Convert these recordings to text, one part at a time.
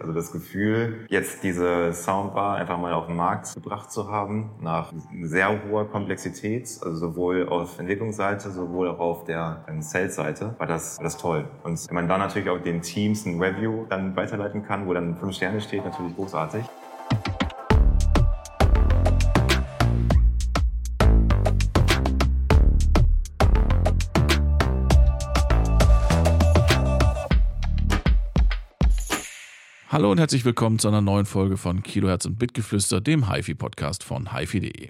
Also das Gefühl, jetzt diese Soundbar einfach mal auf den Markt gebracht zu haben, nach sehr hoher Komplexität, also sowohl auf Entwicklungsseite, sowohl auch auf der ähm, Sales-Seite, war das, war das toll. Und wenn man dann natürlich auch den Teams ein Review dann weiterleiten kann, wo dann fünf Sterne steht, natürlich großartig. Hallo und herzlich willkommen zu einer neuen Folge von Kilohertz und Bitgeflüster, dem HiFi-Podcast von HiFi.de.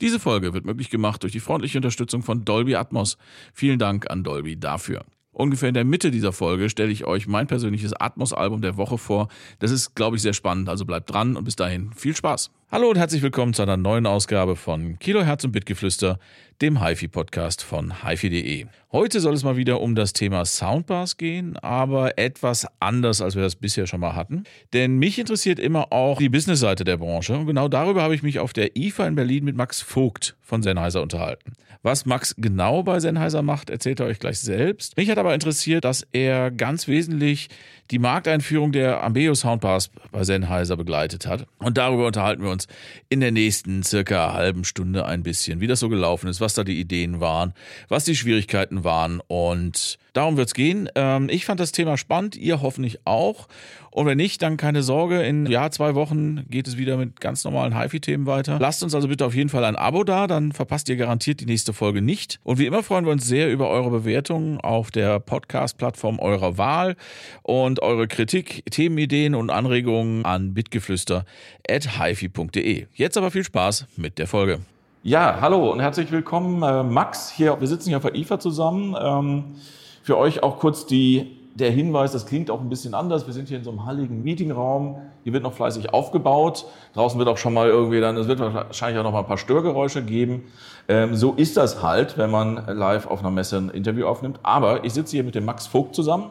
Diese Folge wird möglich gemacht durch die freundliche Unterstützung von Dolby Atmos. Vielen Dank an Dolby dafür. Ungefähr in der Mitte dieser Folge stelle ich euch mein persönliches Atmos-Album der Woche vor. Das ist, glaube ich, sehr spannend, also bleibt dran und bis dahin viel Spaß. Hallo und herzlich willkommen zu einer neuen Ausgabe von Kilohertz und Bitgeflüster, dem HiFi-Podcast von HiFi.de. Heute soll es mal wieder um das Thema Soundbars gehen, aber etwas anders, als wir das bisher schon mal hatten. Denn mich interessiert immer auch die Business-Seite der Branche und genau darüber habe ich mich auf der IFA in Berlin mit Max Vogt von Sennheiser unterhalten. Was Max genau bei Sennheiser macht, erzählt er euch gleich selbst. Mich hat aber interessiert, dass er ganz wesentlich die Markteinführung der Ambeo Soundbars bei Sennheiser begleitet hat. Und darüber unterhalten wir uns in der nächsten circa halben Stunde ein bisschen, wie das so gelaufen ist, was da die Ideen waren, was die Schwierigkeiten waren. Und darum wird es gehen. Ähm, ich fand das Thema spannend, ihr hoffentlich auch. Und wenn nicht, dann keine Sorge. In ja, zwei Wochen geht es wieder mit ganz normalen HiFi-Themen weiter. Lasst uns also bitte auf jeden Fall ein Abo da, dann verpasst ihr garantiert die nächste Folge nicht. Und wie immer freuen wir uns sehr über eure Bewertungen auf der Podcast-Plattform eurer Wahl und eure Kritik, Themenideen und Anregungen an bitgeflüster.hifi.de. Jetzt aber viel Spaß mit der Folge. Ja, hallo und herzlich willkommen, äh, Max. Hier, wir sitzen hier auf der IFA zusammen. Ähm, für euch auch kurz die der Hinweis, das klingt auch ein bisschen anders. Wir sind hier in so einem halligen Meetingraum. Hier wird noch fleißig aufgebaut. Draußen wird auch schon mal irgendwie dann, es wird wahrscheinlich auch noch mal ein paar Störgeräusche geben. Ähm, so ist das halt, wenn man live auf einer Messe ein Interview aufnimmt. Aber ich sitze hier mit dem Max Vogt zusammen.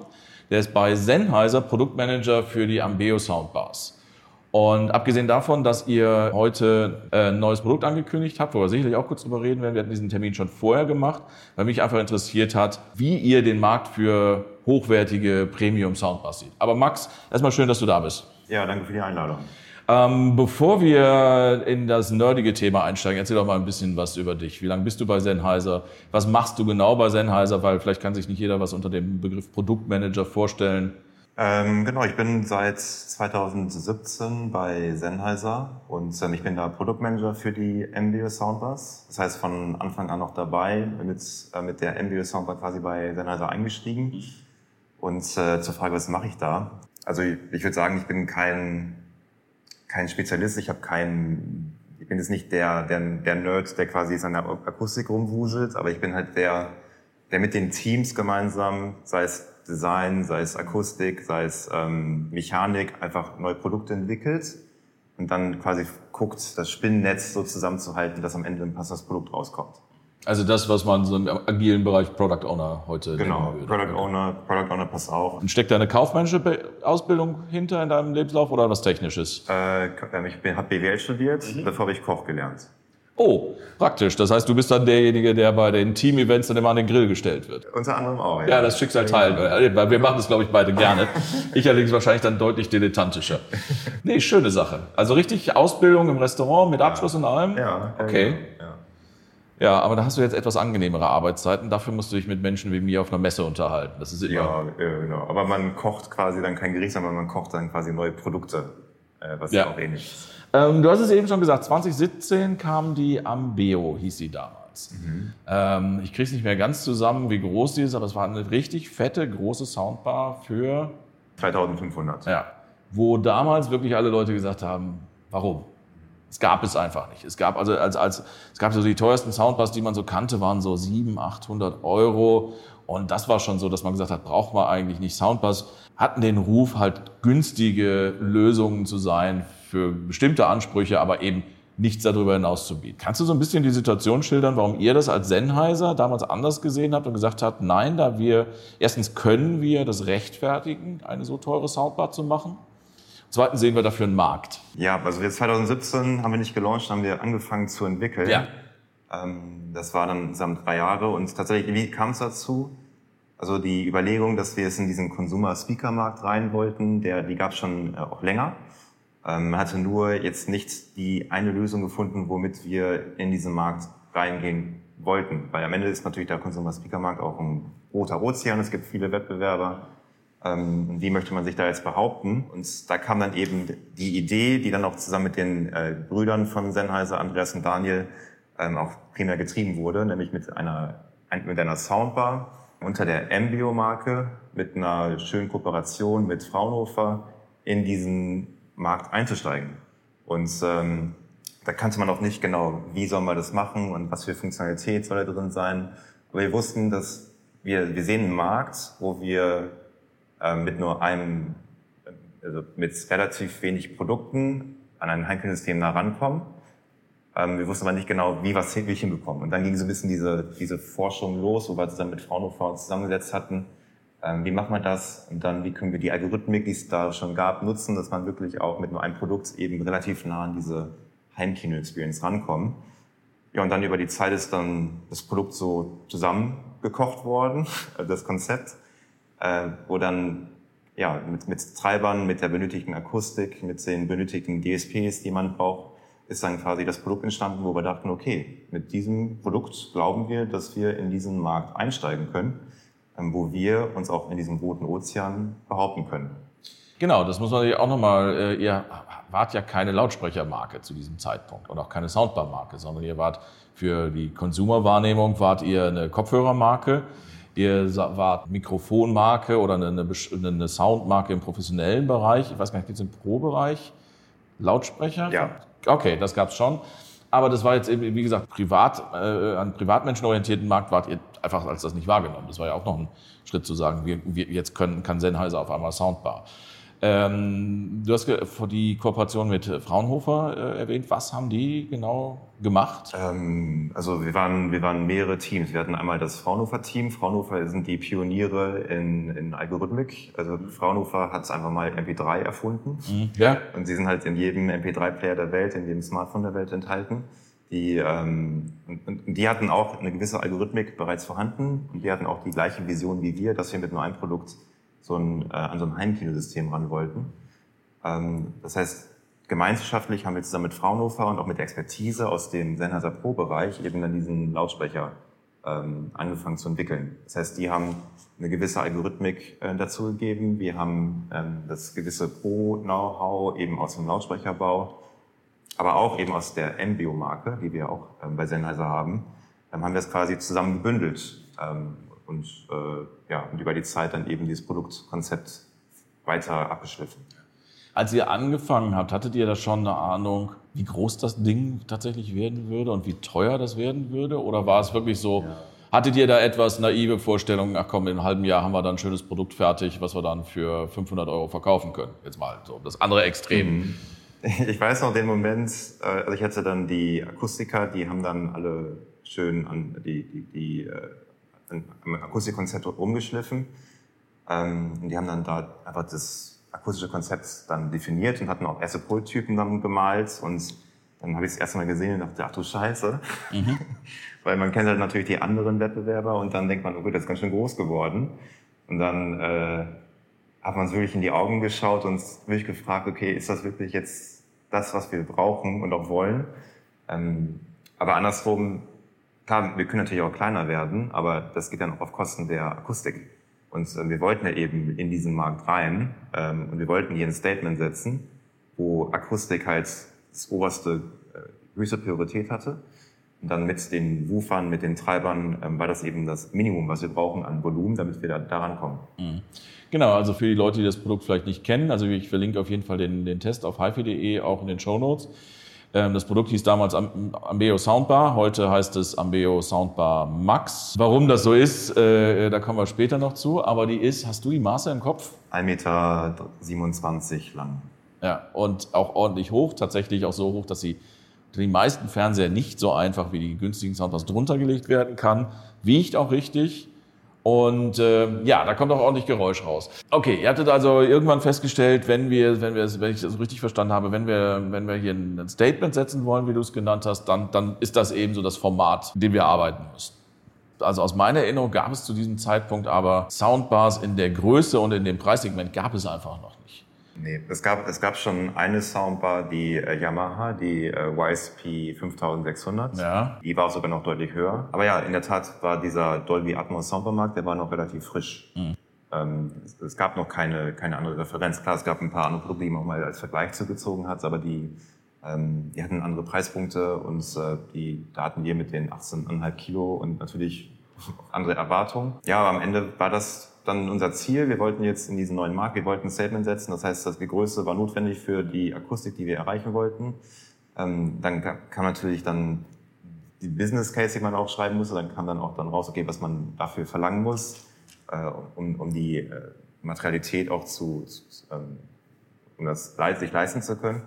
Der ist bei Sennheiser Produktmanager für die Ambeo Soundbars. Und abgesehen davon, dass ihr heute äh, ein neues Produkt angekündigt habt, wo wir sicherlich auch kurz drüber reden werden, wir hatten diesen Termin schon vorher gemacht, weil mich einfach interessiert hat, wie ihr den Markt für hochwertige Premium-Soundbars sieht. Aber Max, erstmal schön, dass du da bist. Ja, danke für die Einladung. Ähm, bevor wir in das nerdige Thema einsteigen, erzähl doch mal ein bisschen was über dich. Wie lange bist du bei Sennheiser? Was machst du genau bei Sennheiser? Weil vielleicht kann sich nicht jeder was unter dem Begriff Produktmanager vorstellen. Ähm, genau, ich bin seit 2017 bei Sennheiser und ähm, ich bin da Produktmanager für die MBO Soundbars. Das heißt, von Anfang an noch dabei, mit, äh, mit der MBO Soundbar quasi bei Sennheiser eingestiegen. Und äh, zur Frage, was mache ich da? Also ich, würde sagen, ich bin kein, kein Spezialist, ich habe kein, ich bin jetzt nicht der, der, der Nerd, der quasi jetzt an der Akustik rumwuselt, aber ich bin halt der, der mit den Teams gemeinsam, sei es Design, sei es Akustik, sei es ähm, Mechanik, einfach neue Produkte entwickelt und dann quasi guckt, das Spinnennetz so zusammenzuhalten, dass am Ende ein passendes Produkt rauskommt. Also das, was man so im agilen Bereich Product Owner heute Genau, Product Owner, Product Owner passt auch. Und steckt da eine kaufmännische Ausbildung hinter in deinem Lebenslauf oder was Technisches? Äh, ich habe BWL studiert, mhm. davor habe ich Koch gelernt. Oh, praktisch. Das heißt, du bist dann derjenige, der bei den Team-Events dann immer an den Grill gestellt wird. Unter anderem auch, ja. Ja, das Schicksal teilen wir. Wir machen das, glaube ich, beide gerne. Ich allerdings wahrscheinlich dann deutlich dilettantischer. Nee, schöne Sache. Also richtig Ausbildung im Restaurant mit Abschluss ja. und allem? Ja. Okay. Ja. Ja, aber da hast du jetzt etwas angenehmere Arbeitszeiten. Dafür musst du dich mit Menschen wie mir auf einer Messe unterhalten. Das ist immer. Ja, genau. Aber man kocht quasi dann kein Gericht, sondern man kocht dann quasi neue Produkte, äh, was ja auch ähnlich ist. Ähm, du hast es eben schon gesagt, 2017 kam die Ambeo, hieß sie damals. Mhm. Ähm, ich kriege es nicht mehr ganz zusammen, wie groß sie ist, aber es war eine richtig fette, große Soundbar für... 2500. Ja, wo damals wirklich alle Leute gesagt haben, warum? Es gab es einfach nicht. Es gab also als, als es gab so die teuersten Soundbars, die man so kannte, waren so 700, 800 Euro. Und das war schon so, dass man gesagt hat, braucht man eigentlich nicht. Soundbars hatten den Ruf, halt günstige Lösungen zu sein für bestimmte Ansprüche, aber eben nichts darüber hinaus zu bieten. Kannst du so ein bisschen die Situation schildern, warum ihr das als Sennheiser damals anders gesehen habt und gesagt habt, nein, da wir, erstens können wir das rechtfertigen, eine so teure Soundbar zu machen? Zweitens sehen wir dafür einen Markt. Ja, also wir 2017 haben wir nicht gelauncht, haben wir angefangen zu entwickeln. Ja. Ähm, das war dann insgesamt drei Jahre und tatsächlich, wie kam es dazu? Also die Überlegung, dass wir es in diesen Consumer-Speaker-Markt rein wollten, der, die gab es schon äh, auch länger. Ähm, man hatte nur jetzt nicht die eine Lösung gefunden, womit wir in diesen Markt reingehen wollten. Weil am Ende ist natürlich der Consumer-Speaker-Markt auch ein roter Ozean. Es gibt viele Wettbewerber. Ähm, wie möchte man sich da jetzt behaupten? Und da kam dann eben die Idee, die dann auch zusammen mit den äh, Brüdern von Sennheiser, Andreas und Daniel, ähm, auch primär getrieben wurde, nämlich mit einer, mit einer Soundbar, unter der Embio-Marke mit einer schönen Kooperation mit Fraunhofer in diesen Markt einzusteigen. Und ähm, da kannte man auch nicht genau, wie soll man das machen und was für Funktionalität soll da drin sein. Aber wir wussten, dass wir, wir sehen einen Markt, wo wir mit nur einem, also mit relativ wenig Produkten an ein Heimkindensystem nah rankommen ähm, wir wussten aber nicht genau, wie was wir hinbekommen. Und dann ging so ein bisschen diese, diese Forschung los, wo wir uns dann mit Fraunhofer zusammengesetzt hatten. Ähm, wie macht man das? Und dann, wie können wir die Algorithmik, die es da schon gab, nutzen, dass man wirklich auch mit nur einem Produkt eben relativ nah an diese Heimkino-Experience rankommt. Ja, und dann über die Zeit ist dann das Produkt so zusammengekocht worden, das Konzept, äh, wo dann ja, mit, mit Treibern, mit der benötigten Akustik, mit den benötigten DSPs, die man braucht, ist dann quasi das Produkt entstanden, wo wir dachten, okay, mit diesem Produkt glauben wir, dass wir in diesen Markt einsteigen können, ähm, wo wir uns auch in diesem roten Ozean behaupten können. Genau, das muss man sich auch nochmal, äh, ihr wart ja keine Lautsprechermarke zu diesem Zeitpunkt und auch keine Soundbar-Marke, sondern ihr wart für die Consumer-Wahrnehmung wart ihr eine Kopfhörermarke, ihr wart Mikrofonmarke oder eine, eine Soundmarke im professionellen Bereich. Ich weiß gar nicht, gibt es im Pro-Bereich Lautsprecher? Ja. Okay, das gab's schon. Aber das war jetzt eben, wie gesagt, privat, äh, an privatmenschenorientierten Markt wart ihr einfach als das nicht wahrgenommen. Das war ja auch noch ein Schritt zu sagen, wir, wir jetzt können, kann Sennheiser auf einmal Soundbar. Ähm, du hast die Kooperation mit Fraunhofer äh, erwähnt. Was haben die genau gemacht? Ähm, also wir waren, wir waren mehrere Teams. Wir hatten einmal das Fraunhofer-Team. Fraunhofer sind die Pioniere in, in Algorithmik. Also Fraunhofer hat einfach mal MP3 erfunden. Mhm. Ja. Und sie sind halt in jedem MP3-Player der Welt, in jedem Smartphone der Welt enthalten. Die, ähm, und, und die hatten auch eine gewisse Algorithmik bereits vorhanden und die hatten auch die gleiche Vision wie wir, dass wir mit nur einem Produkt so ein, äh, an so ein Heimkinosystem ran wollten. Ähm, das heißt, gemeinschaftlich haben wir zusammen mit Fraunhofer und auch mit der Expertise aus dem Sennheiser Pro-Bereich eben dann diesen Lautsprecher ähm, angefangen zu entwickeln. Das heißt, die haben eine gewisse Algorithmik äh, dazu gegeben. Wir haben ähm, das gewisse Pro-Know-how eben aus dem Lautsprecherbau, aber auch eben aus der Embio-Marke, die wir auch ähm, bei Sennheiser haben, ähm, haben wir es quasi zusammen gebündelt. Ähm, und, äh, ja, und über die Zeit dann eben dieses Produktkonzept weiter abgeschliffen. Als ihr angefangen habt, hattet ihr da schon eine Ahnung, wie groß das Ding tatsächlich werden würde und wie teuer das werden würde? Oder war es wirklich so, ja. hattet ihr da etwas naive Vorstellungen, ach komm, in einem halben Jahr haben wir dann ein schönes Produkt fertig, was wir dann für 500 Euro verkaufen können? Jetzt mal so das andere Extrem. Mhm. Ich weiß noch den Moment, äh, also ich hatte dann die Akustiker, die haben dann alle schön an die, die, die ein Akustikkonzept umgeschliffen. Ähm, und die haben dann da einfach das akustische Konzept dann definiert und hatten auch erste Prototypen dann gemalt. Und dann habe ich es erst mal gesehen und dachte, ach du Scheiße. Mhm. Weil man kennt halt natürlich die anderen Wettbewerber und dann denkt man, oh gut, das ist ganz schön groß geworden. Und dann äh, hat man es wirklich in die Augen geschaut und wirklich gefragt, okay, ist das wirklich jetzt das, was wir brauchen und auch wollen? Ähm, aber andersrum Klar, wir können natürlich auch kleiner werden, aber das geht dann auch auf Kosten der Akustik. Und äh, wir wollten ja eben in diesen Markt rein ähm, und wir wollten hier ein Statement setzen, wo Akustik halt das oberste, äh, höchste Priorität hatte. Und dann mit den Woofern, mit den Treibern ähm, war das eben das Minimum, was wir brauchen an Volumen, damit wir da daran kommen. Mhm. Genau, also für die Leute, die das Produkt vielleicht nicht kennen, also ich verlinke auf jeden Fall den, den Test auf hifi.de auch in den Show Notes. Ähm, das Produkt hieß damals Ambeo Soundbar, heute heißt es Ambeo Soundbar Max. Warum das so ist, äh, da kommen wir später noch zu, aber die ist, hast du die Maße im Kopf? 1,27 Meter lang. Ja, und auch ordentlich hoch, tatsächlich auch so hoch, dass sie die meisten Fernseher nicht so einfach wie die günstigen Soundbars drunter gelegt werden kann. Wiegt auch richtig, und äh, ja, da kommt auch ordentlich Geräusch raus. Okay, ihr hattet also irgendwann festgestellt, wenn wir, wenn wir, wenn ich das richtig verstanden habe, wenn wir, wenn wir hier ein Statement setzen wollen, wie du es genannt hast, dann, dann ist das eben so das Format, in dem wir arbeiten müssen. Also aus meiner Erinnerung gab es zu diesem Zeitpunkt aber Soundbars in der Größe und in dem Preissegment gab es einfach noch nicht. Nee, es gab, es gab schon eine Soundbar, die äh, Yamaha, die äh, YSP 5600. Ja. Die war sogar noch deutlich höher. Aber ja, in der Tat war dieser Dolby Atmos Soundbar-Markt, der war noch relativ frisch. Mhm. Ähm, es, es gab noch keine, keine andere Referenz. Klar, es gab ein paar andere Produkte, die man auch mal als Vergleich zugezogen hat, aber die, ähm, die hatten andere Preispunkte und äh, die, da hatten wir mit den 18,5 Kilo und natürlich andere Erwartungen. Ja, aber am Ende war das dann unser Ziel. Wir wollten jetzt in diesen neuen Markt, wir wollten ein Statement setzen. Das heißt, dass die Größe war notwendig für die Akustik, die wir erreichen wollten. Ähm, dann ka- kam natürlich dann die Business Case, die man auch schreiben musste. Dann kam dann auch dann raus, okay, was man dafür verlangen muss, äh, um, um die äh, Materialität auch zu, zu ähm, um das sich leisten zu können.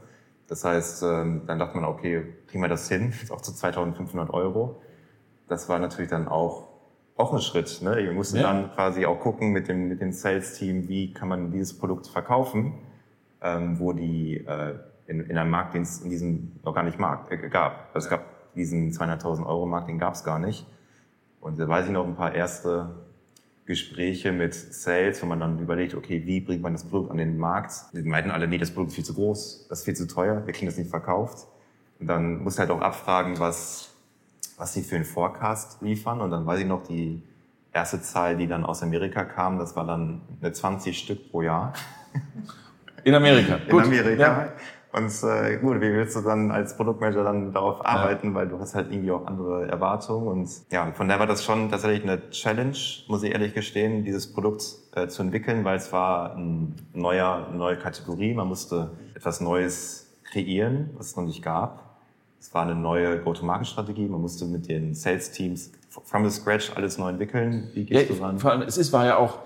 Das heißt, ähm, dann dachte man, okay, kriegen wir das hin, auch zu 2.500 Euro. Das war natürlich dann auch auch ein Schritt. Ne? Wir mussten Ja. dann quasi auch gucken mit dem mit dem Sales-Team, wie kann man dieses Produkt verkaufen, ähm, wo die äh, in, in einem Markt, den es in diesem noch gar nicht Markt, äh, gab. Also es gab diesen 200.000 Euro Markt, den gab es gar nicht. Und da weiß ich noch ein paar erste Gespräche mit Sales, wo man dann überlegt, okay, wie bringt man das Produkt an den Markt? Die meinten alle, nee, das Produkt ist viel zu groß, das ist viel zu teuer, wir kriegen das nicht verkauft. Und dann musst du halt auch abfragen, was, was sie für einen Forecast liefern. Und dann weiß ich noch, die erste Zahl, die dann aus Amerika kam, das war dann eine 20 Stück pro Jahr In Amerika. in Gut. Amerika. Ja. Und äh, gut, wie willst du dann als Produktmanager dann darauf arbeiten, weil du hast halt irgendwie auch andere Erwartungen. Und ja, von daher war das schon tatsächlich eine Challenge, muss ich ehrlich gestehen, dieses Produkt äh, zu entwickeln, weil es war ein neuer, eine neue Kategorie. Man musste etwas Neues kreieren, was es noch nicht gab. Es war eine neue Go-to-Market-Strategie. Man musste mit den Sales-Teams from the scratch alles neu entwickeln. Wie Ja, gehst du ran? vor allem, es ist, war ja auch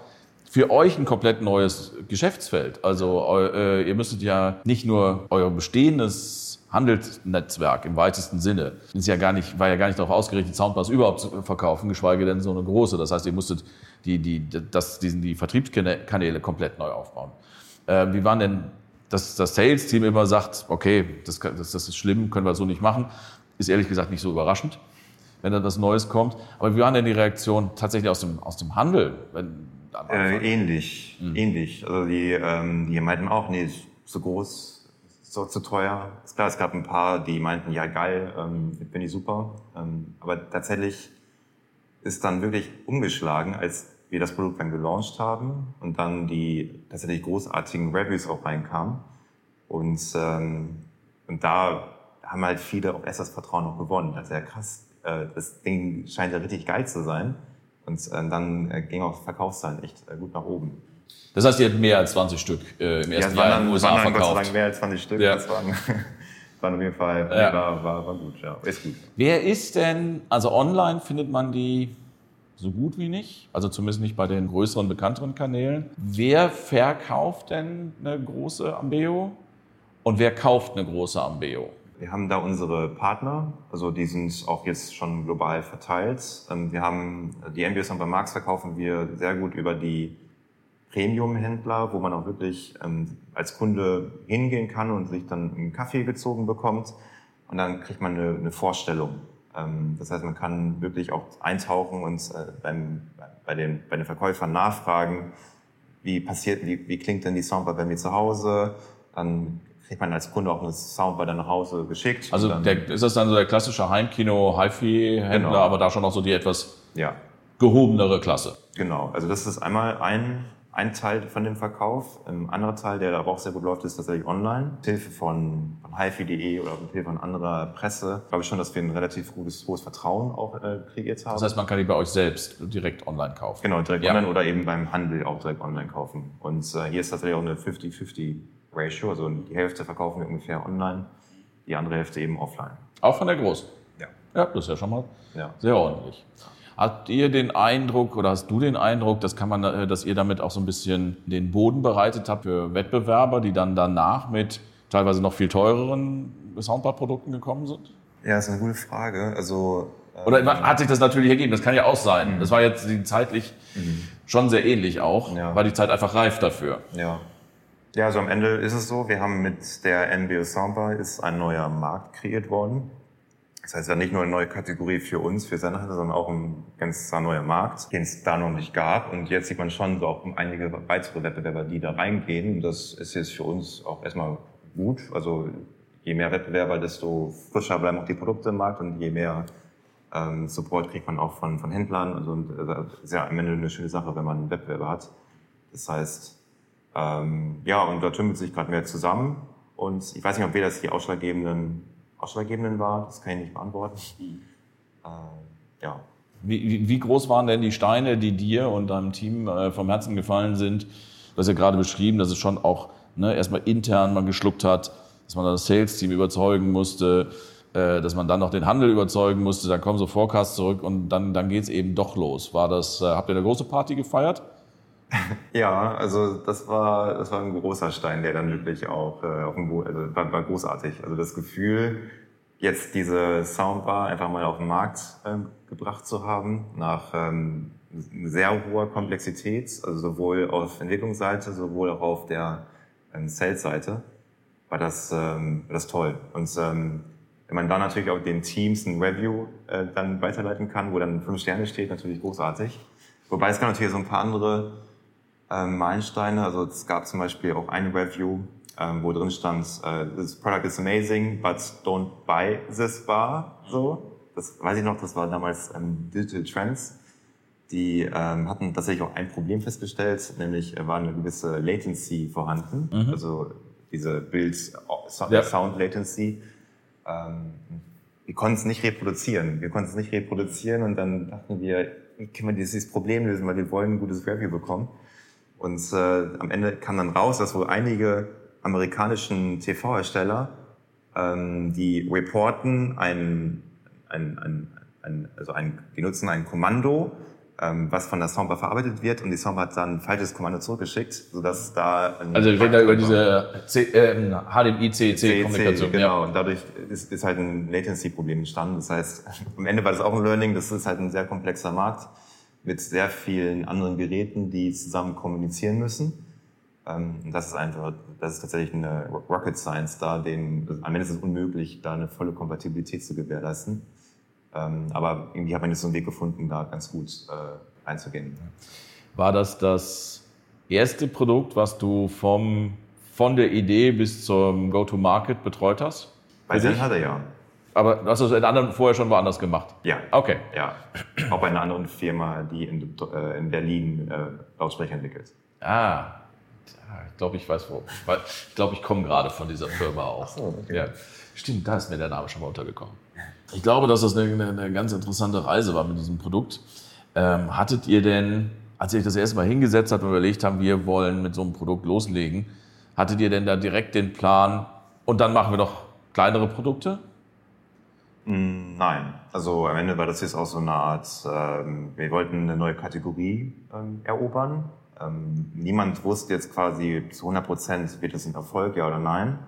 für euch ein komplett neues Geschäftsfeld. Also äh, ihr müsstet ja nicht nur euer bestehendes Handelsnetzwerk im weitesten Sinne, ist ja gar nicht, war ja gar nicht darauf ausgerichtet, Soundbars überhaupt zu verkaufen, geschweige denn so eine große. Das heißt, ihr musstet die, die, das, diesen, die Vertriebskanäle komplett neu aufbauen. Äh, wie waren denn, dass das Sales-Team immer sagt, okay, das, das, das ist schlimm, können wir so nicht machen, ist ehrlich gesagt nicht so überraschend wenn da was Neues kommt. Aber wie waren denn die Reaktionen tatsächlich aus dem, aus dem Handel? Wenn? Äh, ähnlich, ähnlich. Also die, ähm, die meinten auch, nee, ist zu groß, so zu teuer. Ist klar, es gab ein paar, die meinten, ja geil, ähm, finde ich super. Ähm, aber tatsächlich ist dann wirklich umgeschlagen, als wir das Produkt dann gelauncht haben und dann die tatsächlich großartigen Reviews auch reinkamen. Und, ähm, und da haben halt viele auch erst das Vertrauen noch gewonnen. Das ist ja krass. Äh, das Ding scheint ja richtig geil zu sein. Und äh, dann äh, ging auch Verkaufszahlen echt äh, gut nach oben. das heißt, ihr habt mehr als 20 Stück äh, im Ja, ersten es Jahr waren in den dann, USA waren dann Gott sei verkauft. Mehr als 20 Stück. Ja. Das waren, waren auf jeden Fall, Ja. war, war, war gut, ja. Ist gut. Wer ist denn, also online findet man die so gut wie nicht, also zumindest nicht bei den größeren, bekannteren Kanälen. Wer verkauft denn eine große Ambeo und wer kauft eine große Ambeo? Wir haben da unsere Partner, also die sind auch jetzt schon global verteilt. Ähm, Wir haben die und bei Marx verkaufen wir sehr gut über die Premium-Händler, wo man auch wirklich ähm, als Kunde hingehen kann und sich dann einen Kaffee gezogen bekommt und dann kriegt man eine, eine Vorstellung. Ähm, Das heißt, man kann wirklich auch eintauchen und äh, beim, bei, den, bei den Verkäufern nachfragen, wie passiert, wie, wie klingt denn die Soundbar bei mir zu Hause? Dann kriegt man als Kunde auch eine Soundbar dann nach Hause geschickt. Also der, ist das dann so der klassische Heimkino-HiFi-Händler, Genau. aber da schon noch so die etwas ja, gehobenere Klasse? genau. Also das ist einmal ein, ein Teil von dem Verkauf. Ein anderer Teil, der da auch sehr gut läuft, ist tatsächlich online. Mit Hilfe von, von hifi.de oder mit Hilfe von anderer Presse glaube ich schon, dass wir ein relativ gutes, hohes Vertrauen auch äh, kreiert haben. Das heißt, man kann die bei euch selbst direkt online kaufen. Genau, direkt Ja. online oder eben beim Handel auch direkt online kaufen. Und äh, hier ist tatsächlich auch eine 50-50 Ratio, also die Hälfte verkaufen wir ungefähr online, die andere Hälfte eben offline. Auch von der Großen. Ja. Ja, das ist ja schon mal Ja. sehr ordentlich. Habt ihr den Eindruck oder hast du den Eindruck, dass, kann man, äh, dass ihr damit auch so ein bisschen den Boden bereitet habt für Wettbewerber, die dann danach mit teilweise noch viel teureren Soundbar-Produkten gekommen sind? Ja, ist eine gute Frage. Also äh, Oder hat sich das natürlich ergeben? Das kann ja auch sein. Das war jetzt zeitlich schon sehr ähnlich auch, Ja. war die Zeit einfach reif dafür. Ja. Ja, also am Ende ist es so, wir haben mit der NBO Soundbar ist ein neuer Markt kreiert worden. Das heißt ja nicht nur eine neue Kategorie für uns, für Sennheiser, sondern auch ein ganz neuer Markt, den es da noch nicht gab. Und jetzt sieht man schon so auch einige weitere Wettbewerber, die da reingehen. Und das ist jetzt für uns auch erstmal gut. Also je mehr Wettbewerber, desto frischer bleiben auch die Produkte im Markt und je mehr ähm, Support kriegt man auch von, von Händlern. Also das ist ja am Ende eine schöne Sache, wenn man einen Wettbewerber hat. Das heißt, ähm, ja, und da tümmelt sich gerade mehr zusammen. Und ich weiß nicht, ob wir das die ausschlaggebenden Ausschlaggebenden war. Das kann ich nicht beantworten. Äh, ja. Wie, wie, groß waren denn die Steine, die dir und deinem Team äh, vom Herzen gefallen sind? Du hast ja gerade beschrieben, dass es schon auch ne, erstmal intern man geschluckt hat, dass man das Sales-Team überzeugen musste, äh, dass man dann noch den Handel überzeugen musste, dann kommen so Forecasts zurück und dann, dann geht es eben doch los. War das, äh, habt ihr eine große Party gefeiert? Ja, also das war, das war ein großer Stein, der dann wirklich auch äh, auf dem Boden, also war, war großartig. Also das Gefühl, jetzt diese Soundbar einfach mal auf den Markt äh, gebracht zu haben, nach ähm, sehr hoher Komplexität, also sowohl auf Entwicklungsseite, sowohl auch auf der ähm, Sales-Seite, war das, ähm, war das toll. Und ähm, wenn man dann natürlich auch den Teams ein Review äh, dann weiterleiten kann, wo dann fünf Sterne steht, natürlich großartig. Wobei es kann natürlich so ein paar andere ähm, Meilensteine. Also es gab zum Beispiel auch ein Review, ähm, wo drin stand, äh, this product is amazing, but don't buy this bar. So, das weiß ich noch, das war damals ähm, Digital Trends. Die ähm, hatten tatsächlich auch ein Problem festgestellt, nämlich äh, war eine gewisse Latency vorhanden, mhm. also diese Bild Sound, ja. Sound Latency. Ähm, wir konnten es nicht reproduzieren. Wir konnten es nicht reproduzieren und dann dachten wir, wie können wir dieses Problem lösen, weil wir wollen ein gutes Review bekommen. Und äh, am Ende kam dann raus, dass wohl einige amerikanischen TV-Hersteller, ähm, die reporten ein, ein, ein, ein, also ein, die nutzen ein Kommando, ähm, was von der Soundbar verarbeitet wird und die Soundbar hat dann ein falsches Kommando zurückgeschickt, sodass da also wir reden da über diese C, äh, HDMI CEC Kommunikation genau ja. und dadurch ist, ist halt ein Latency Problem entstanden. Das heißt, am Ende war das auch ein Learning. Das ist halt ein sehr komplexer Markt mit sehr vielen anderen Geräten, die zusammen kommunizieren müssen. Ähm, das ist einfach, das ist tatsächlich eine Rocket Science da, den, am Ende ist es unmöglich, da eine volle Kompatibilität zu gewährleisten. Ähm, aber irgendwie hat man jetzt so einen Weg gefunden, da ganz gut äh, einzugehen. War das das erste Produkt, was du vom, von der Idee bis zum Go-to-Market betreut hast? Bei Zen hat er ja. Aber du hast das in anderen vorher schon woanders gemacht? Ja. Okay. Ja. Auch bei einer anderen Firma, die in, äh, in Berlin äh, Lautsprecher entwickelt. Ah. Ich glaube, ich weiß wo. Ich glaube, ich komme gerade von dieser Firma auch. So, okay. ja. Stimmt, da ist mir der Name schon mal untergekommen. Ich glaube, dass das eine, eine ganz interessante Reise war mit diesem Produkt. Ähm, hattet ihr denn, als ihr euch das erste Mal hingesetzt habt und überlegt haben, wir wollen mit so einem Produkt loslegen, hattet ihr denn da direkt den Plan, und dann machen wir doch kleinere Produkte? Mm, nein, also am Ende war das jetzt auch so eine Art, ähm, wir wollten eine neue Kategorie ähm, erobern. Ähm, niemand wusste jetzt quasi zu 100 Prozent, wird es ein Erfolg, ja oder nein.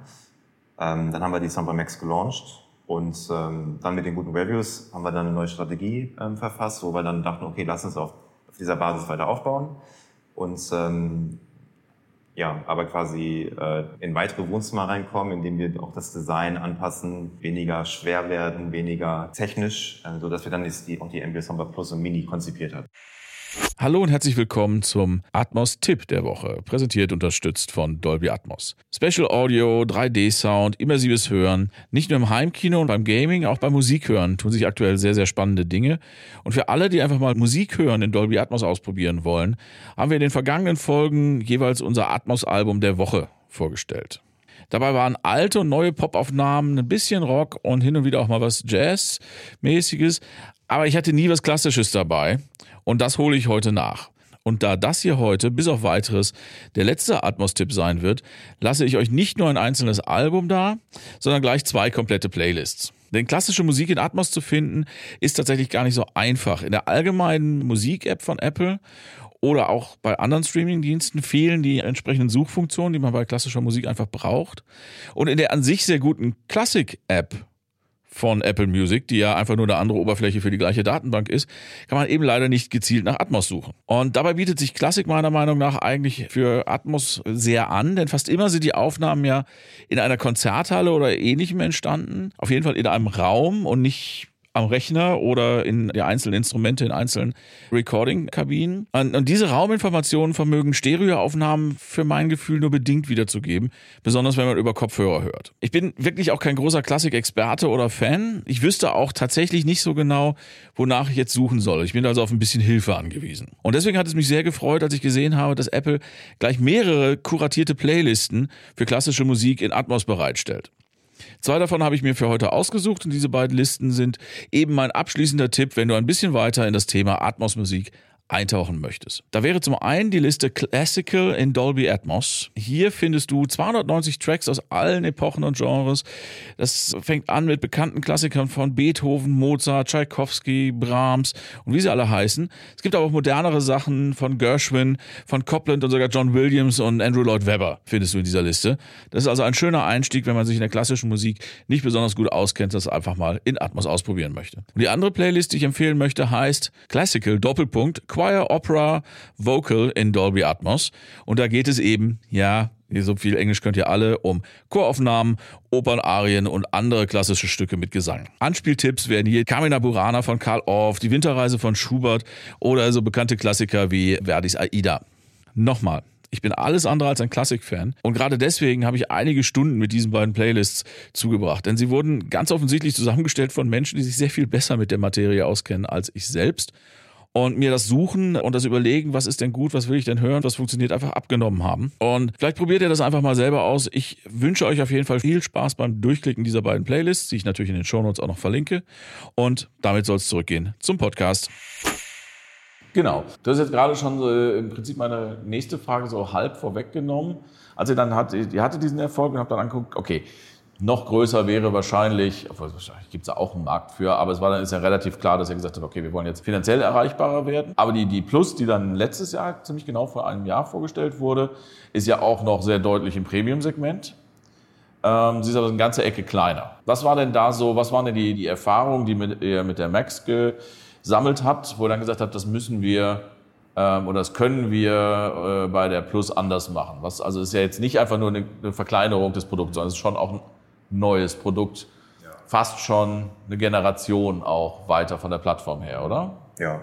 Ähm, dann haben wir die Samba Max gelauncht und ähm, dann mit den guten Reviews haben wir dann eine neue Strategie ähm, verfasst, wo wir dann dachten, okay, lass uns auf, auf dieser Basis weiter aufbauen. Und ähm, ja, aber quasi äh, in weitere Wohnzimmer reinkommen, indem wir auch das Design anpassen, weniger schwer werden, weniger technisch, äh, so dass wir dann jetzt die, auch die MBS Soundbar Plus und Mini konzipiert haben. Hallo und herzlich willkommen zum Atmos-Tipp der Woche, präsentiert und unterstützt von Dolby Atmos. Special Audio, 3D-Sound, immersives Hören, nicht nur im Heimkino und beim Gaming, auch beim Musikhören tun sich aktuell sehr, sehr spannende Dinge. Und für alle, die einfach mal Musik hören in Dolby Atmos ausprobieren wollen, haben wir in den vergangenen Folgen jeweils unser Atmos-Album der Woche vorgestellt. Dabei waren alte und neue Popaufnahmen, ein bisschen Rock und hin und wieder auch mal was Jazz-mäßiges. Aber ich hatte nie was Klassisches dabei. Und das hole ich heute nach. Und da das hier heute, bis auf weiteres, der letzte Atmos-Tipp sein wird, lasse ich euch nicht nur ein einzelnes Album da, sondern gleich zwei komplette Playlists. Denn klassische Musik in Atmos zu finden, ist tatsächlich gar nicht so einfach. In der allgemeinen Musik-App von Apple oder auch bei anderen Streaming-Diensten fehlen die entsprechenden Suchfunktionen, die man bei klassischer Musik einfach braucht. Und in der an sich sehr guten Classic-App von Apple Music, die ja einfach nur eine andere Oberfläche für die gleiche Datenbank ist, kann man eben leider nicht gezielt nach Atmos suchen. Und dabei bietet sich Classic meiner Meinung nach eigentlich für Atmos sehr an, denn fast immer sind die Aufnahmen ja in einer Konzerthalle oder ähnlichem entstanden. Auf jeden Fall in einem Raum und nicht am Rechner oder in die einzelnen Instrumente in einzelnen Recording-Kabinen. Und, und, diese Rauminformationen vermögen Stereoaufnahmen für mein Gefühl nur bedingt wiederzugeben, besonders wenn man über Kopfhörer hört. Ich bin wirklich auch kein großer Klassik-Experte oder Fan. Ich wüsste auch tatsächlich nicht so genau, wonach ich jetzt suchen soll. Ich bin also auf ein bisschen Hilfe angewiesen. Und deswegen hat es mich sehr gefreut, als ich gesehen habe, dass Apple gleich mehrere kuratierte Playlisten für klassische Musik in Atmos bereitstellt. Zwei davon habe ich mir für heute ausgesucht und diese beiden Listen sind eben mein abschließender Tipp, wenn du ein bisschen weiter in das Thema Atmosmusik eintauchen möchtest. Da wäre zum einen die Liste Classical in Dolby Atmos. Hier findest du 290 Tracks aus allen Epochen und Genres. Das fängt an mit bekannten Klassikern von Beethoven, Mozart, Tchaikovsky, Brahms und wie sie alle heißen. Es gibt aber auch modernere Sachen von Gershwin, von Copland und sogar John Williams und Andrew Lloyd Webber findest du in dieser Liste. Das ist also ein schöner Einstieg, wenn man sich in der klassischen Musik nicht besonders gut auskennt, das einfach mal in Atmos ausprobieren möchte. Und die andere Playlist, die ich empfehlen möchte, heißt Classical Doppelpunkt Choir, Opera, Vocal in Dolby Atmos. Und da geht es eben, ja, so viel Englisch könnt ihr alle, um Choraufnahmen, Opernarien und andere klassische Stücke mit Gesang. Anspieltipps werden hier Carmina Burana von Karl Orff, die Winterreise von Schubert oder so bekannte Klassiker wie Verdis Aida. Nochmal, ich bin alles andere als ein Klassik-Fan. Und gerade deswegen habe ich einige Stunden mit diesen beiden Playlists zugebracht. Denn sie wurden ganz offensichtlich zusammengestellt von Menschen, die sich sehr viel besser mit der Materie auskennen als ich selbst und mir das Suchen und das Überlegen, was ist denn gut, was will ich denn hören, was funktioniert, einfach abgenommen haben. Und vielleicht probiert ihr das einfach mal selber aus. Ich wünsche euch auf jeden Fall viel Spaß beim Durchklicken dieser beiden Playlists, die ich natürlich in den Shownotes auch noch verlinke. Und damit soll es zurückgehen zum Podcast. Genau. Du hast jetzt gerade schon so äh, im Prinzip meine nächste Frage so halb vorweggenommen. Also dann hat, ihr hatte diesen Erfolg und habt dann angeguckt, okay, noch größer wäre wahrscheinlich, obwohl wahrscheinlich gibt es auch einen Markt für, aber es war dann ist ja relativ klar, dass er gesagt hat, okay, wir wollen jetzt finanziell erreichbarer werden. Aber die, die Plus, die dann letztes Jahr ziemlich genau vor einem Jahr vorgestellt wurde, ist ja auch noch sehr deutlich im Premium-Segment. Ähm, sie ist aber eine ganze Ecke kleiner. Was war denn da so, was waren denn die, die Erfahrungen, die mit, ihr mit der Max gesammelt habt, wo ihr dann gesagt habt, das müssen wir ähm, oder das können wir äh, bei der Plus anders machen? Was, also ist ja jetzt nicht einfach nur eine, eine Verkleinerung des Produkts, sondern es ist schon auch ein neues Produkt. Ja. Fast schon eine Generation auch weiter von der Plattform her, oder? Ja.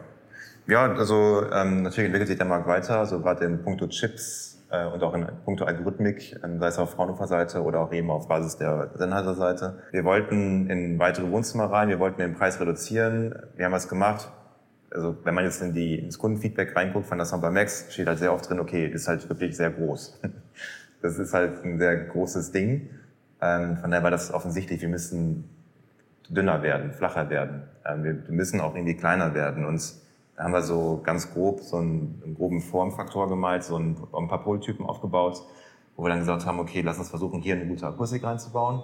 Ja, also ähm, natürlich entwickelt sich der Markt weiter, so gerade in puncto Chips äh, und auch in puncto Algorithmik, ähm, sei es auf Fraunhofer-Seite oder auch eben auf Basis der Sennheiser-Seite. Wir wollten in weitere Wohnzimmer rein, wir wollten den Preis reduzieren. Wir haben was gemacht. Also wenn man jetzt in die, ins Kundenfeedback reinguckt von der Samba Max, steht halt sehr oft drin, okay, ist halt wirklich sehr groß. Das ist halt ein sehr großes Ding. Ähm, von daher war das offensichtlich, wir müssen dünner werden, flacher werden. Ähm, wir, müssen auch irgendwie kleiner werden. Und da haben wir so ganz grob so einen, einen groben Formfaktor gemalt, so ein, ein paar Poltypen aufgebaut, wo wir dann gesagt haben, okay, lass uns versuchen, hier eine gute Akustik reinzubauen.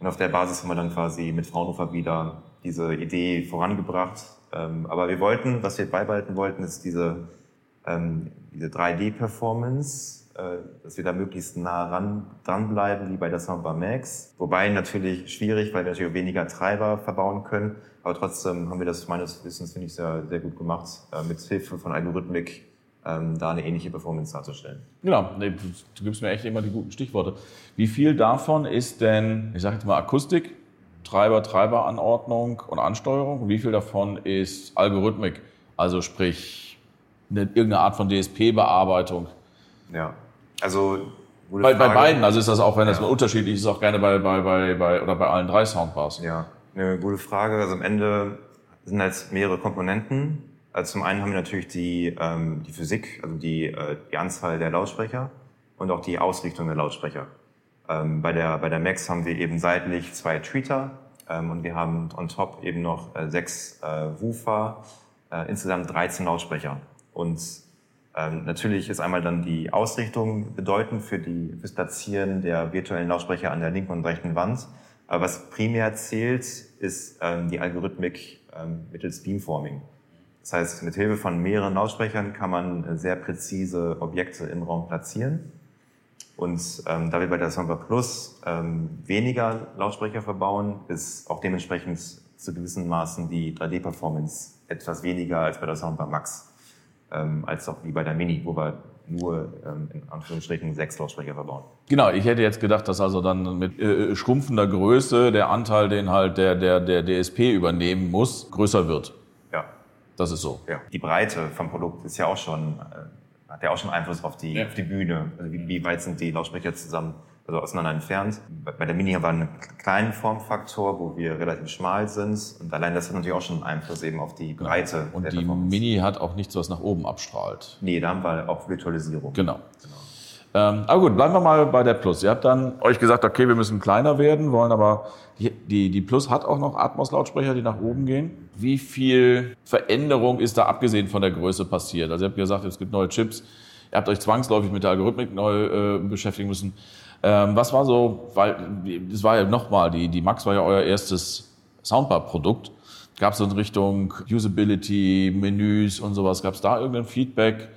Und auf der Basis haben wir dann quasi mit Fraunhofer wieder diese Idee vorangebracht. Ähm, aber wir wollten, was wir beibehalten wollten, ist diese, ähm, diese 3D-Performance, äh, dass wir da möglichst nah ran, dranbleiben, wie bei der Soundbar Max. Wobei natürlich schwierig, weil wir natürlich weniger Treiber verbauen können. Aber trotzdem haben wir das meines Wissens, finde ich, sehr, sehr gut gemacht, äh, mit Hilfe von Algorithmik ähm, da eine ähnliche Performance darzustellen. Genau, nee, du gibst mir echt immer die guten Stichworte. Wie viel davon ist denn, ich sage jetzt mal Akustik, Treiber, Treiberanordnung und Ansteuerung? Und wie viel davon ist Algorithmik, also sprich eine, irgendeine Art von DSP-Bearbeitung? Ja, also bei, bei, beiden, also ist das auch, wenn das mal unterschiedlich ist, auch gerne bei, bei, bei, bei, oder bei allen drei Soundbars. Ja, eine gute Frage. Also am Ende sind jetzt mehrere Komponenten. Also zum einen haben wir natürlich die, ähm, die Physik, also die, äh, die Anzahl der Lautsprecher und auch die Ausrichtung der Lautsprecher. Ähm, bei, der, bei der Max haben wir eben seitlich zwei Tweeter ähm, und wir haben on top eben noch äh, sechs äh, Woofer, äh, insgesamt 13 Lautsprecher. Und ähm, natürlich ist einmal dann die Ausrichtung bedeutend für die, fürs Platzieren der virtuellen Lautsprecher an der linken und rechten Wand. Aber was primär zählt, ist ähm, die Algorithmik ähm, mittels Beamforming. Das heißt, mit Hilfe von mehreren Lautsprechern kann man sehr präzise Objekte im Raum platzieren. Und ähm, da wir bei der Soundbar Plus ähm, weniger Lautsprecher verbauen, ist auch dementsprechend zu gewissen Maßen die 3D-Performance etwas weniger als bei der Soundbar Max, ähm, als auch wie bei der Mini, wo wir nur ähm, in Anführungsstrichen sechs Lautsprecher verbauen. Genau, ich hätte jetzt gedacht, dass also dann mit äh, schrumpfender Größe der Anteil, den halt der, der, der DSP übernehmen muss, größer wird. Ja. Das ist so. Ja. Die Breite vom Produkt ist ja auch schon, äh, hat ja auch schon Einfluss auf die, Ja. auf die Bühne. Also wie, wie weit sind die Lautsprecher zusammen, also auseinander entfernt. Bei, der Mini haben wir einen kleinen Formfaktor, wo wir relativ schmal sind. Und allein das hat natürlich auch schon einen Einfluss eben auf die Breite. Genau. Und der die. Mini hat auch nichts, was nach oben abstrahlt. Nee, da haben wir auch Virtualisierung. Genau. Ähm, aber gut, bleiben wir mal bei der Plus. Ihr habt dann euch gesagt, okay, wir müssen kleiner werden, wollen aber die, die, die Plus hat auch noch Atmos-Lautsprecher, die nach oben gehen. Wie viel Veränderung ist da abgesehen von der Größe passiert? Also ihr habt gesagt, es gibt neue Chips. Ihr habt euch zwangsläufig mit der Algorithmik neu äh, beschäftigen müssen. Ähm, was war so, weil das war ja nochmal, die, die Max war ja euer erstes Soundbar-Produkt. Gab es so in Richtung Usability, Menüs und sowas, gab es da irgendein Feedback?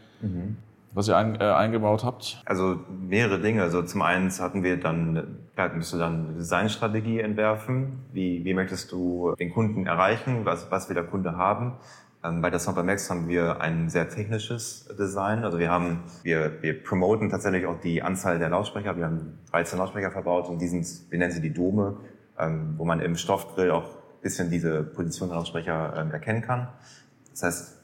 was ihr ein, äh, eingebaut habt? Also mehrere Dinge. Also zum einen hatten wir dann, ja, musst du dann eine Designstrategie entwerfen. Wie, wie möchtest du den Kunden erreichen? Was, was will der Kunde haben? Ähm, bei der Soundbar Max haben wir ein sehr technisches Design. Also wir haben, wir, wir promoten tatsächlich auch die Anzahl der Lautsprecher. Wir haben 13 Lautsprecher verbaut und die sind, wir nennen sie die Dome, ähm, wo man im Stoffgrill auch ein bisschen diese Position der Lautsprecher ähm, erkennen kann. Das heißt,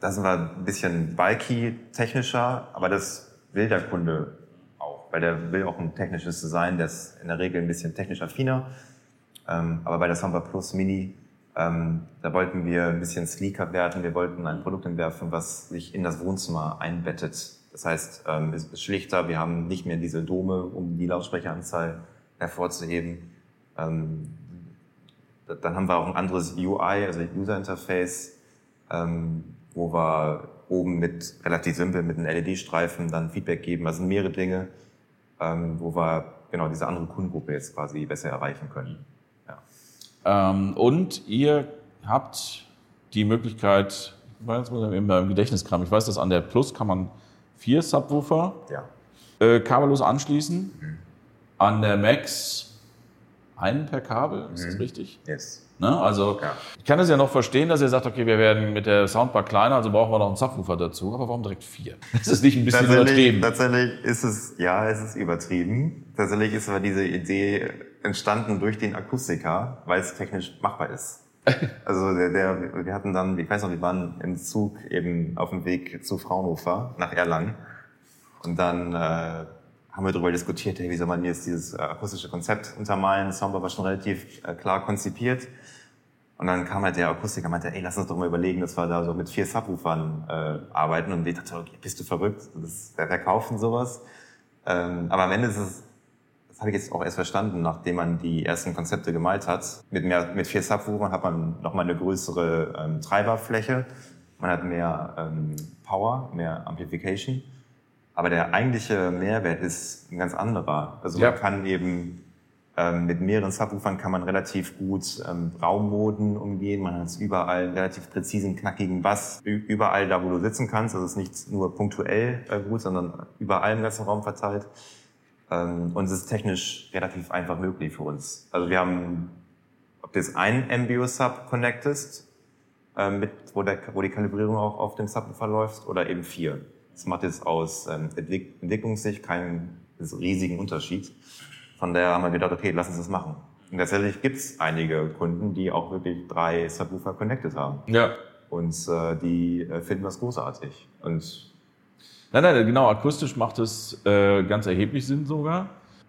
da sind wir ein bisschen bulky, technischer, aber das will der Kunde auch, weil der will auch ein technisches Design, ist in der Regel ein bisschen technisch affiner. Ähm, aber bei der Soundbar Plus Mini, ähm, da wollten wir ein bisschen sleeker werden. Wir wollten ein Produkt entwerfen, was sich in das Wohnzimmer einbettet. Das heißt, ähm, es ist schlichter, wir haben nicht mehr diese Dome, um die Lautsprecheranzahl hervorzuheben. Ähm, da- dann haben wir auch ein anderes UI, also User Interface, ähm, wo wir oben mit relativ simpel mit einem LED-Streifen dann Feedback geben. Das sind mehrere Dinge, ähm, wo wir genau diese andere Kundengruppe jetzt quasi besser erreichen können. Ähm, und ihr habt die Möglichkeit, ich weiß, muss ich eben beim Gedächtniskram, ich weiß, dass an der Plus kann man vier Subwoofer ja. äh, kabellos anschließen. An der Max einen per Kabel, ist das Mhm. richtig? Yes. Ne? Also Ja. ich kann es ja noch verstehen, dass ihr sagt, okay, wir werden mit der Soundbar kleiner, also brauchen wir noch einen Subwoofer dazu. Aber warum direkt vier? Ist es nicht ein bisschen Tatsächlich, übertrieben? tatsächlich ist es, ja, es ist übertrieben. Tatsächlich ist aber diese Idee entstanden durch den Akustiker, weil es technisch machbar ist. Also der, der, wir hatten dann, ich weiß noch, wir waren im Zug eben auf dem Weg zu Fraunhofer nach Erlangen und dann äh, haben wir darüber diskutiert, hey, wie soll man jetzt dieses äh, akustische Konzept untermalen? Das Soundbar war schon relativ äh, klar konzipiert. Und dann kam halt der Akustiker und meinte, ey, lass uns doch mal überlegen, dass wir da so mit vier Subwoofern äh, arbeiten. Und ich dachte, okay, bist du verrückt? Das, wer, wer kauft denn sowas? Ähm, aber am Ende ist es, habe ich jetzt auch erst verstanden, nachdem man die ersten Konzepte gemalt hat. Mit, mehr, mit vier Subwoofern hat man nochmal eine größere ähm, Treiberfläche. Man hat mehr ähm, Power, mehr Amplification. Aber der eigentliche Mehrwert ist ein ganz anderer. Also Ja. man kann eben ähm, mit mehreren Subwoofern kann man relativ gut ähm, Raummoden umgehen. Man hat überall relativ präzisen, knackigen Bass. Überall da, wo du sitzen kannst. Also es ist nicht nur punktuell äh, gut, sondern überall im ganzen Raum verteilt. Ähm, und es ist technisch relativ einfach möglich für uns. Also wir haben, ob du jetzt ein MBO-Sub connectest, ähm, mit, wo, der, wo die Kalibrierung auch auf dem Subwoofer läuft, oder eben vier. Das macht jetzt aus ähm, Entwick Entwicklungssicht keinen riesigen Unterschied. Von daher haben wir gedacht, okay, lass uns das machen. Und tatsächlich gibt es einige Kunden, die auch wirklich drei Subwoofer connected haben. ja. Und äh, die äh, finden das großartig. Und Nein, nein, genau, akustisch macht es äh, ganz erheblich Sinn sogar.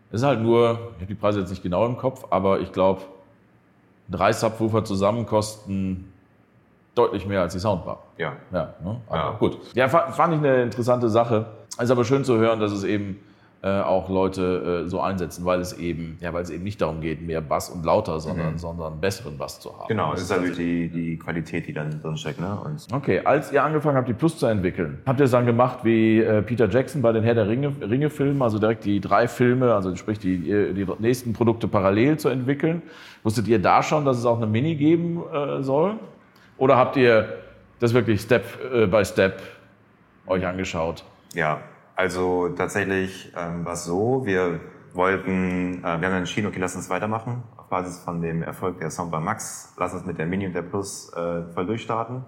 Es ist halt nur, ich habe die Preise jetzt nicht genau im Kopf, aber ich glaube, drei Subwoofer zusammen kosten deutlich mehr als die Soundbar. ja, Ja, ne? aber Ja. gut. Ja, fa- fand ich eine interessante Sache. Ist aber schön zu hören, dass es eben äh, auch Leute äh, so einsetzen, weil es eben, ja, weil es eben nicht darum geht, mehr Bass und lauter, sondern, Mhm. sondern besseren Bass zu haben. genau, Das das ist halt die, die Qualität, die dann drin steckt. Ne? Und Okay, als ihr angefangen habt, die Plus zu entwickeln, habt ihr es dann gemacht wie äh, Peter Jackson bei den Herr der Ringe, Ringe Filmen, also direkt die drei Filme, also sprich die, die nächsten Produkte parallel zu entwickeln? Wusstet ihr da schon, dass es auch eine Mini geben äh, soll? Oder habt ihr das wirklich Step äh, by Step euch angeschaut? Ja, also tatsächlich ähm, war es so, wir wollten, äh, wir haben entschieden, okay, lass uns weitermachen. Auf Basis von dem Erfolg der Soundbar Max, lass uns mit der Mini und der Plus äh, voll durchstarten.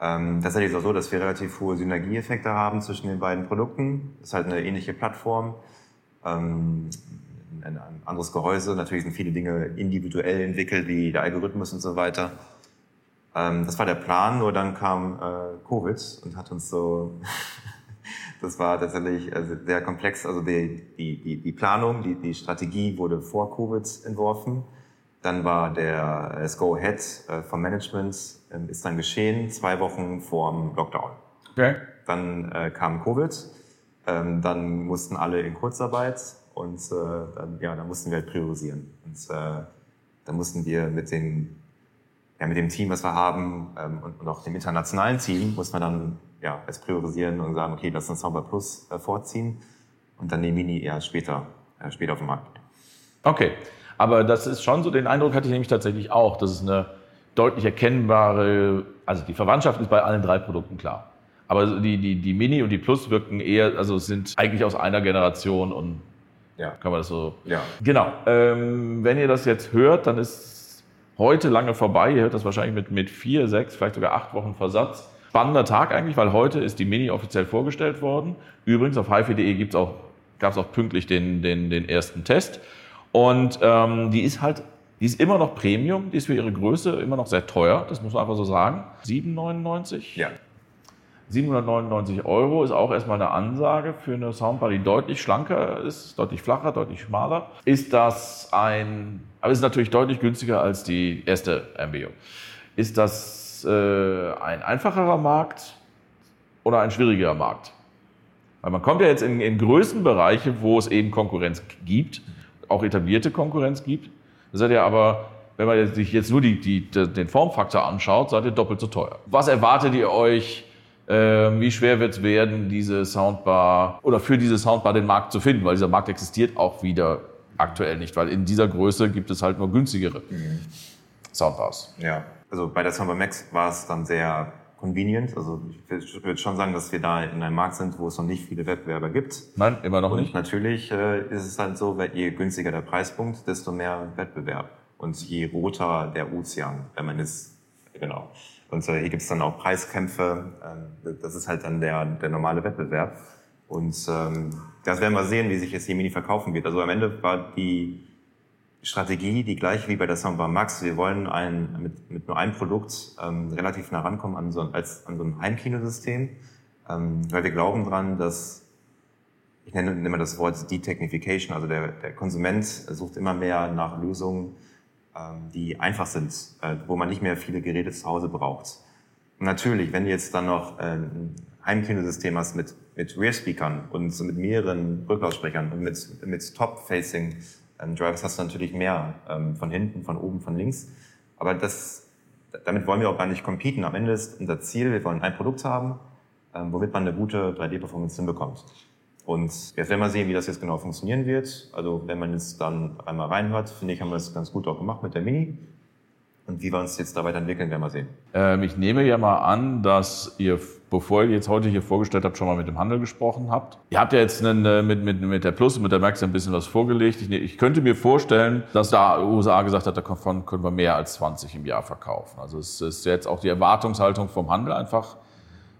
Ähm, tatsächlich ist es auch so, dass wir relativ hohe Synergieeffekte haben zwischen den beiden Produkten. Das ist halt eine ähnliche Plattform, ähm, ein, ein anderes Gehäuse. Natürlich sind viele Dinge individuell entwickelt, wie der Algorithmus und so weiter. Ähm, das war der Plan, nur dann kam äh, Covid und hat uns so Das war tatsächlich also sehr komplex. Also die, die, die, die Planung, die, die Strategie wurde vor Covid entworfen. Dann war der das Go-Ahead äh, vom Management ähm, ist dann geschehen, zwei Wochen vor dem Lockdown. Okay. Dann äh, kam Covid, ähm, dann mussten alle in Kurzarbeit und äh, dann, ja, dann mussten wir halt priorisieren. Und äh, dann mussten wir mit den ja, mit dem Team, was wir haben ähm, und, und auch dem internationalen Team, muss man dann ja, es priorisieren und sagen, okay, lass uns Soundbar Plus äh, vorziehen und dann die Mini eher später, äh, später auf den Markt. Okay, aber das ist schon so, den Eindruck hatte ich nämlich tatsächlich auch, dass es eine deutlich erkennbare, also die Verwandtschaft ist bei allen drei Produkten klar. Aber die, die, die Mini und die Plus wirken eher, also sind eigentlich aus einer Generation und ja. kann man das so. Ja. Genau. Ähm, wenn ihr das jetzt hört, dann ist heute lange vorbei. Ihr hört das wahrscheinlich mit, mit vier, sechs, vielleicht sogar acht Wochen Versatz. Spannender Tag eigentlich, weil heute ist die Mini offiziell vorgestellt worden. Übrigens auf hifi.de gibt's auch, gab es auch pünktlich den, den, den ersten Test. Und ähm, die ist halt, die ist immer noch Premium, die ist für ihre Größe immer noch sehr teuer, das muss man einfach so sagen. 7,99? Ja. 799 Euro ist auch erstmal eine Ansage für eine Soundbar, die deutlich schlanker ist, deutlich flacher, deutlich schmaler. Ist das ein, aber ist natürlich deutlich günstiger als die erste MBO. Ist das äh, ein einfacherer Markt oder ein schwierigerer Markt? Weil man kommt ja jetzt in, in Größenbereiche, wo es eben Konkurrenz gibt, auch etablierte Konkurrenz gibt. Das seid ihr aber, wenn man sich jetzt nur die, die, den Formfaktor anschaut, seid ihr doppelt so teuer. Was erwartet ihr euch? Ähm, wie schwer wird es werden, diese Soundbar oder für diese Soundbar den Markt zu finden? Weil dieser Markt existiert auch wieder aktuell nicht, weil in dieser Größe gibt es halt nur günstigere mhm. Soundbars. Ja also bei der Samba Max war es dann sehr convenient. Also ich würde schon sagen, dass wir da in einem Markt sind, wo es noch nicht viele Wettbewerber gibt. Nein, immer noch und nicht. Natürlich äh, ist es halt so, weil je günstiger der Preispunkt, desto mehr Wettbewerb. Und je roter der Ozean, wenn man es, genau. Und äh, hier gibt es dann auch Preiskämpfe. Ähm, das ist halt dann der, der normale Wettbewerb. Und ähm, das werden wir sehen, wie sich jetzt die Mini verkaufen wird. Also am Ende war die Strategie die gleiche wie bei der Soundbar Max. Wir wollen ein, mit, mit nur einem Produkt ähm, relativ nah rankommen an so, als, an so ein Heimkinosystem, ähm, weil wir glauben dran, dass ich nenne immer das Wort Detechnification, also der, der Konsument sucht immer mehr nach Lösungen, die einfach sind, äh, wo man nicht mehr viele Geräte zu Hause braucht. Und natürlich, wenn du jetzt dann noch äh, ein Heimkinosystem hast mit, mit Rear-Speakern und mit mehreren Rücklautsprechern und mit, mit Top-Facing ähm, hast du natürlich mehr ähm, von hinten, von oben, von links. Aber das, damit wollen wir auch gar nicht competen. Am Ende ist unser Ziel, wir wollen ein Produkt haben, ähm, womit man eine gute 3D-Performance hinbekommt. Und jetzt werden wir sehen, wie das jetzt genau funktionieren wird. Also wenn man jetzt dann einmal reinhört, finde ich, haben wir das ganz gut auch gemacht mit der Mini. Und wie wir uns jetzt da weiterentwickeln, werden wir sehen. Ähm, ich nehme ja mal an, dass ihr, bevor ihr jetzt heute hier vorgestellt habt, schon mal mit dem Handel gesprochen habt. Ihr habt ja jetzt einen, äh, mit, mit, mit der Plus und mit der Max ein bisschen was vorgelegt. Ich, ich könnte mir vorstellen, dass da USA gesagt hat, davon können wir mehr als 20 im Jahr verkaufen. Also es ist jetzt auch die Erwartungshaltung vom Handel einfach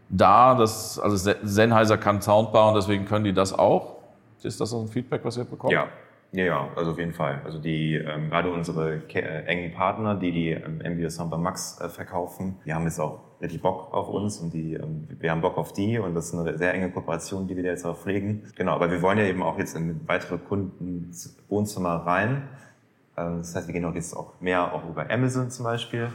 da. Dass, also Sennheiser kann Soundbar und deswegen können die das auch. Ist das so ein Feedback, was ihr bekommt? Ja, ja, ja, also auf jeden Fall. Also die ähm, gerade unsere äh, engen Partner, die die ähm, MBS Samba Max äh, verkaufen, die haben jetzt auch richtig Bock auf uns und die, ähm, wir haben Bock auf die und das ist eine sehr enge Kooperation, die wir jetzt auch pflegen. Genau, aber wir wollen ja eben auch jetzt in weitere Kunden Wohnzimmer rein. Ähm, das heißt, wir gehen auch jetzt auch mehr auch über Amazon zum Beispiel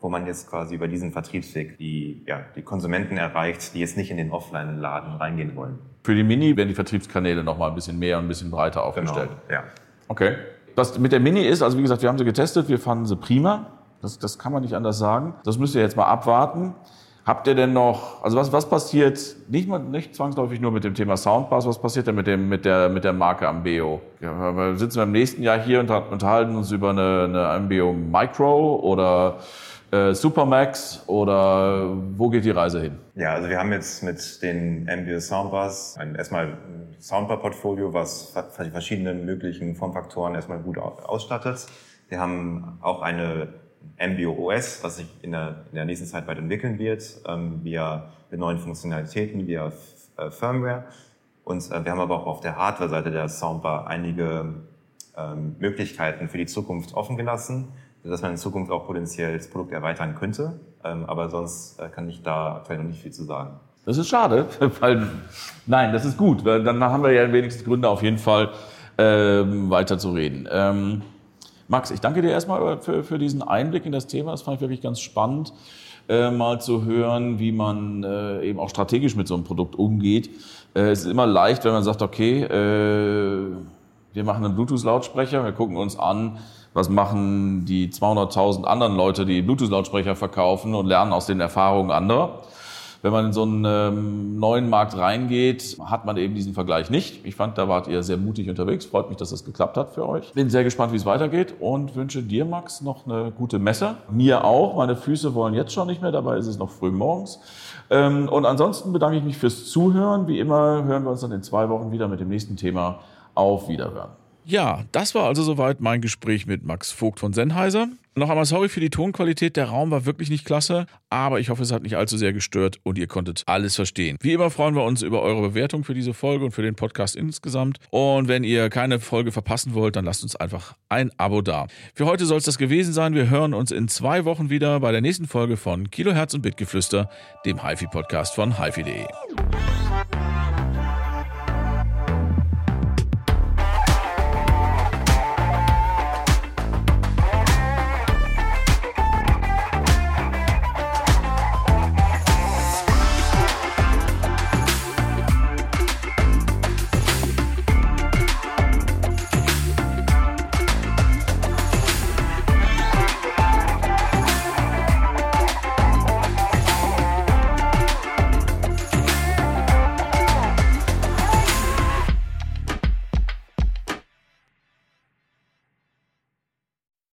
wo man jetzt quasi über diesen Vertriebsweg die, ja, die Konsumenten erreicht, die jetzt nicht in den Offline-Laden reingehen wollen. Für die Mini werden die Vertriebskanäle noch mal ein bisschen mehr und ein bisschen breiter aufgestellt. Genau, ja. Okay. Was mit der Mini ist, also wie gesagt, wir haben sie getestet, wir fanden sie prima. Das, das kann man nicht anders sagen. Das müsst ihr jetzt mal abwarten. Habt ihr denn noch, also was, was passiert, nicht, mal, nicht zwangsläufig nur mit dem Thema Soundbass, was passiert denn mit, dem, mit, der, mit der Marke Ambeo? Ja, wir sitzen wir im nächsten Jahr hier und unterhalten uns über eine, eine Ambeo Micro oder äh, Supermax oder wo geht die Reise hin? Ja, also wir haben jetzt mit den MBS Soundbars ein, erstmal Soundbar-Portfolio, was die verschiedenen möglichen Formfaktoren erstmal gut ausstattet. Wir haben auch eine MBO OS, was sich in der, in der nächsten Zeit weiterentwickeln wird, ähm, via neuen Funktionalitäten, via äh, Firmware. Und äh, wir haben aber auch auf der Hardware-Seite der Soundbar einige ähm, Möglichkeiten für die Zukunft offen gelassen, dass man in Zukunft auch potenziell das Produkt erweitern könnte. Ähm, aber sonst äh, kann ich da aktuell noch nicht viel zu sagen. Das ist schade, weil nein, das ist gut. Weil dann haben wir ja wenigstens Gründe auf jeden Fall ähm, weiter zu reden. Ähm, Max, ich danke dir erstmal für, für diesen Einblick in das Thema. Das fand ich wirklich ganz spannend, äh, mal zu hören, wie man äh, eben auch strategisch mit so einem Produkt umgeht. Äh, es ist immer leicht, wenn man sagt, okay, äh, wir machen einen Bluetooth-Lautsprecher, wir gucken uns an, was machen die 200.000 anderen Leute, die Bluetooth-Lautsprecher verkaufen und lernen aus den Erfahrungen anderer. Wenn man in so einen ähm, neuen Markt reingeht, hat man eben diesen Vergleich nicht. Ich fand, da wart ihr sehr mutig unterwegs. Freut mich, dass das geklappt hat für euch. Bin sehr gespannt, wie es weitergeht und wünsche dir, Max, noch eine gute Messe. Mir auch. Meine Füße wollen jetzt schon nicht mehr. Dabei ist es noch früh morgens. Ähm, und ansonsten bedanke ich mich fürs Zuhören. Wie immer hören wir uns dann in zwei Wochen wieder mit dem nächsten Thema. Auf Wiederhören. Ja, das war also soweit mein Gespräch mit Max Vogt von Sennheiser. Noch einmal sorry für die Tonqualität. Der Raum war wirklich nicht klasse, aber ich hoffe, es hat nicht allzu sehr gestört und ihr konntet alles verstehen. Wie immer freuen wir uns über eure Bewertung für diese Folge und für den Podcast insgesamt. Und wenn ihr keine Folge verpassen wollt, dann lasst uns einfach ein Abo da. Für heute soll es das gewesen sein. Wir hören uns in zwei Wochen wieder bei der nächsten Folge von Kilohertz und Bitgeflüster, dem HiFi-Podcast von HiFi.de.